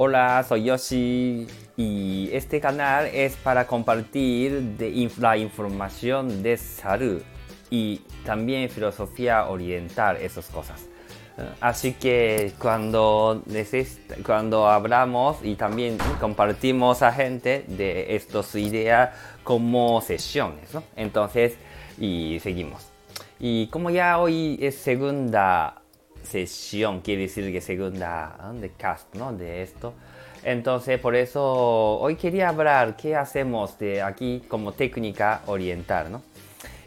Hola, soy Yoshi y este canal es para compartir de la información de salud y también filosofía oriental, esas cosas. Así que cuando, cuando hablamos y también compartimos a gente de estas ideas como sesiones, ¿no? Entonces, y seguimos. Y como ya hoy es segunda sesión, quiere decir que segunda de cast, ¿no? De esto. Entonces, por eso hoy quería hablar qué hacemos de aquí como técnica oriental, ¿no?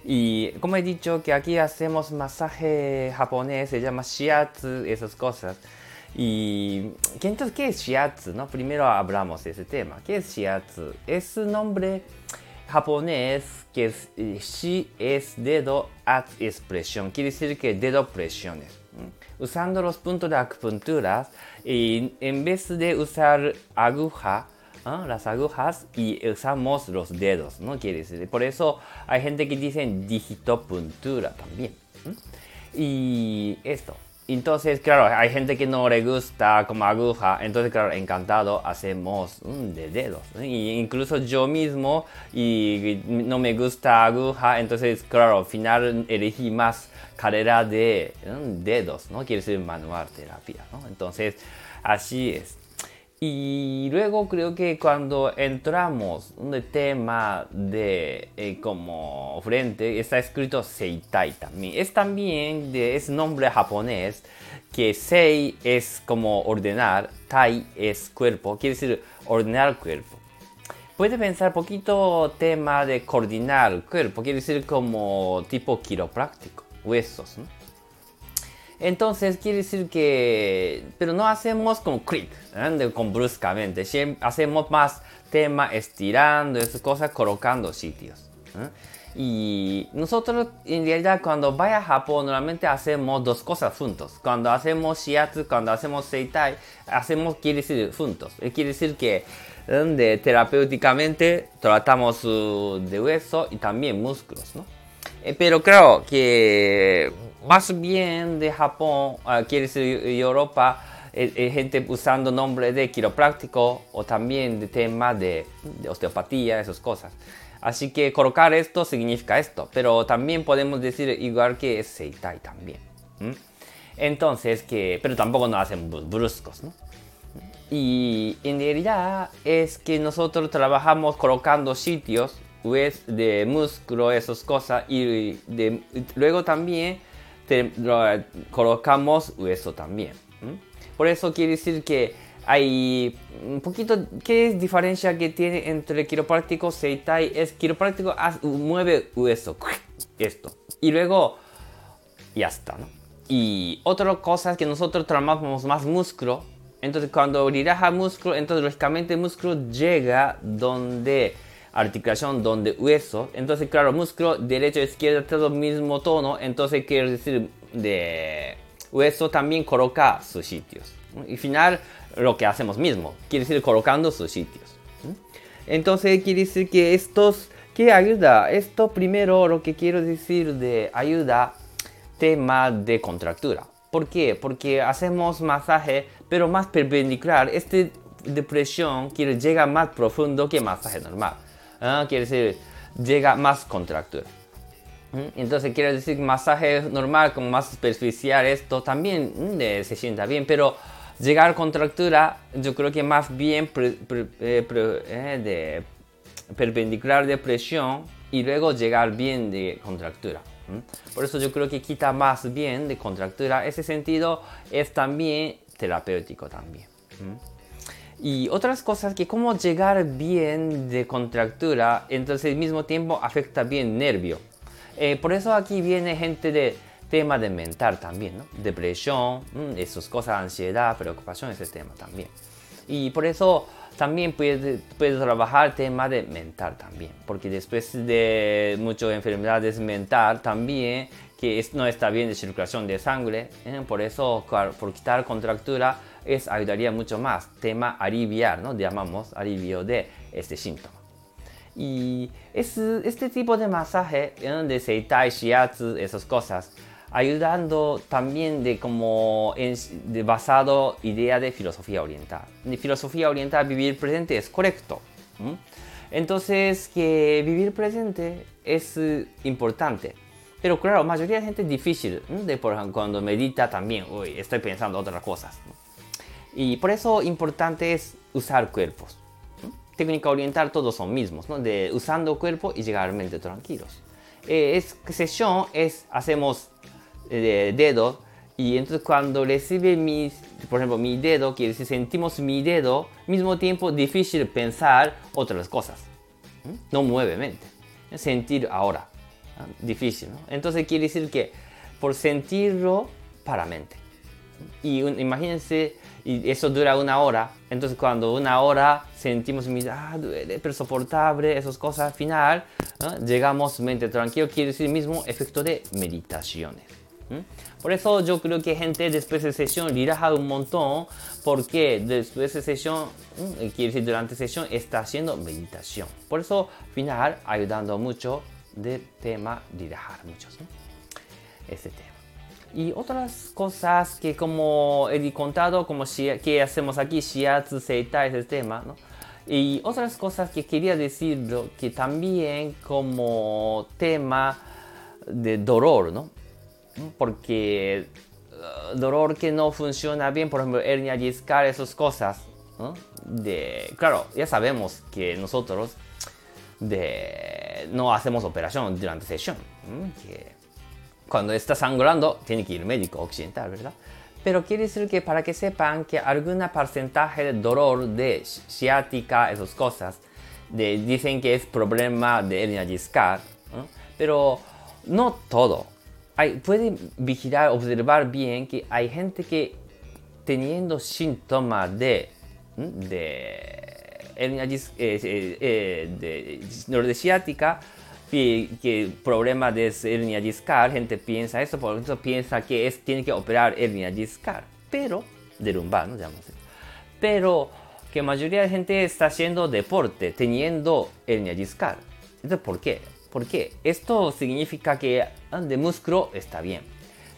Y como he dicho que aquí hacemos masaje japonés, se llama shiatsu, esas cosas. Y entonces, ¿qué es shiatsu? No? Primero hablamos de ese tema. ¿Qué es shiatsu? Es un nombre japonés que es, eh, shi es dedo at expresión. Quiere decir que dedo presiones. Usando los puntos de acupuntura en vez de usar aguja, las agujas y usamos los dedos, ¿no? Quiere por eso hay gente que dice digitopuntura también. Y esto. Entonces, claro, hay gente que no le gusta como aguja, entonces, claro, encantado hacemos de dedos. Y incluso yo mismo, y no me gusta aguja, entonces, claro, al final elegí más carrera de dedos, ¿no? Quiere decir manual terapia, ¿no? Entonces, así es. Y luego creo que cuando entramos en el tema de eh, como frente, está escrito Seitai también. Es también de es nombre japonés que Sei es como ordenar, Tai es cuerpo, quiere decir ordenar cuerpo. Puede pensar poquito tema de coordinar cuerpo, quiere decir como tipo quiropráctico, huesos, ¿no? Entonces quiere decir que, pero no hacemos con clic, ¿eh? con bruscamente, hacemos más tema estirando esas cosas, colocando sitios. ¿eh? Y nosotros en realidad cuando vaya a Japón normalmente hacemos dos cosas juntos. Cuando hacemos shiatsu, cuando hacemos seitai, hacemos quiere decir juntos. Eh, quiere decir que de, terapéuticamente tratamos de hueso y también músculos, ¿no? pero creo que más bien de Japón, uh, quiere decir Europa, eh, eh, gente usando nombre de quiropráctico o también de tema de, osteopatía, esas cosas. Así que colocar esto significa esto, pero también podemos decir igual que es Seitai también. Entonces, que, pero tampoco nos hacen bruscos, ¿no? Y en realidad es que nosotros trabajamos colocando sitios pues, de músculo, esas cosas, y de, luego también colocamos hueso también. Por eso quiere decir que hay un poquito, ¿qué es diferencia que tiene entre quiropráctico Seitai? Es quiropráctico mueve hueso, esto, y luego ya está, ¿no? Y otra cosa es que nosotros trabajamos más músculo, entonces cuando relaja músculo, entonces lógicamente el músculo llega donde articulación donde hueso. Entonces, claro, músculo derecho, izquierda, todo mismo tono. Entonces, quiere decir de hueso también coloca sus sitios. Y final, lo que hacemos mismo, quiere decir colocando sus sitios. Entonces, quiere decir que estos, ¿qué ayuda? Esto primero, lo que quiero decir de ayuda, tema de contractura. ¿Por qué? Porque hacemos masaje, pero más perpendicular. Este depresión quiere llega más profundo que masaje normal. ¿Ah? quiere decir llega más contractura. Entonces quiere decir masaje normal como más superficial esto también se sienta bien, pero llegar a contractura yo creo que más bien eh, eh, de perpendicular de presión y luego llegar bien de contractura. Por eso yo creo que quita más bien de contractura. Ese sentido es también terapéutico también. Y otras cosas que como llegar bien de contractura, entonces al mismo tiempo afecta bien nervio. Eh, por eso aquí viene gente de tema de mental también, ¿no? Depresión, mm, esas cosas, ansiedad, preocupación, ese tema también. Y por eso también puede, puede trabajar tema de mental también, porque después de muchas enfermedades mental también, que no está bien de circulación de sangre, ¿eh? por eso por quitar contractura es ayudaría mucho más. Tema aliviar, ¿no? Llamamos alivio de este síntoma. Y es, este tipo de masaje, de Seitai, Shiatsu, esas cosas, ayudando también de como en, de basado idea de filosofía oriental. De filosofía oriental vivir presente es correcto. Entonces que vivir presente es eh, importante. Pero claro, mayoría de gente es difícil. De, por cuando medita también, uy, estoy pensando otras cosas. Y por eso importante es usar cuerpos. Técnica oriental todos son mismos, ¿no? de usando cuerpo y llegar a mente tranquilos. Eh, es sesión es hacemos eh, y entonces cuando recibe mi, por ejemplo, mi dedo, quiere decir sentimos mi dedo, mismo tiempo difícil pensar otras cosas. No mueve mente. Sentir ahora. Difícil, ¿no? Entonces quiere decir que por sentirlo para mente. Y imagínense, y eso dura una hora. Entonces cuando una hora sentimos, ah, duele, pero soportable, esas cosas, al final llegamos mente tranquilo, quiere decir mismo efecto de meditaciones. Por eso yo creo que gente después de sesión relaja un montón, porque después de sesión, quiere decir durante sesión, está haciendo meditación. Por eso, al final, ayudando mucho de tema relajar muchos. Este tema. Y otras cosas que como he contado, como que hacemos aquí, shiatsu, seita, ese tema, ¿no? Y otras cosas que quería decir que también como tema de dolor, ¿no? Porque uh, dolor que no funciona bien, por ejemplo, hernia discal, esas cosas, ¿no? De, claro, ya sabemos que nosotros de, no hacemos operación durante sesión, que cuando está sangrando tiene que ir médico occidental, ¿verdad? Pero quiere decir que para que sepan que algún porcentaje de dolor de ciática, esas cosas, de, dicen que es problema de hernia discal, pero no todo. Hay, vigilar, observar bien que hay gente que teniendo síntomas de, de hernia eh, eh, eh, de, de ciática, que problema de hernia discal, gente piensa eso, por eso piensa que es, tiene que operar hernia discal, pero, de lumbar, ¿no? Pero que mayoría de gente está haciendo deporte teniendo hernia discal. Entonces, ¿por qué? Porque esto significa que ah, de músculo está bien.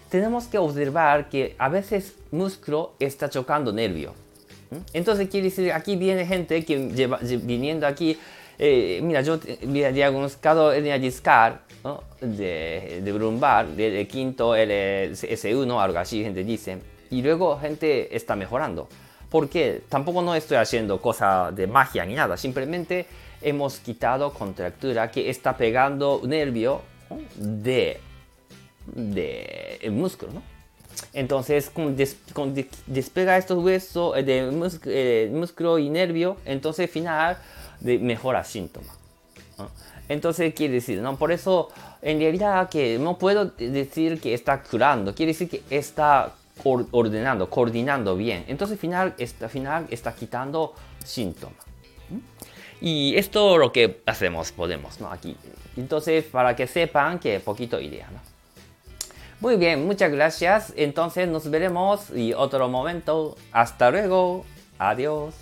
Tenemos que observar que a veces músculo está chocando nervio. Entonces quiere decir, aquí viene gente que lleva, viniendo aquí eh, mira, yo había diagnosticado hernia discal de, de lumbar, de, quinto LS1, algo así, gente dice. Y luego gente está mejorando. Porque tampoco no estoy haciendo cosa de magia ni nada, simplemente hemos quitado contractura que está pegando nervio de, de el músculo, ¿no? Entonces, con, despega estos huesos eh, de eh, músculo y nervio, entonces al final de mejora síntomas. Entonces quiere decir, ¿no? Por eso en realidad que no puedo decir que está curando, quiere decir que está ordenando, coordinando bien. Entonces al final, está, final está quitando síntomas. Y esto es lo que hacemos, podemos, ¿no? Aquí. Entonces, para que sepan que poquito idea, ¿no? Muy bien, muchas gracias. Entonces nos veremos y otro momento. Hasta luego. Adiós.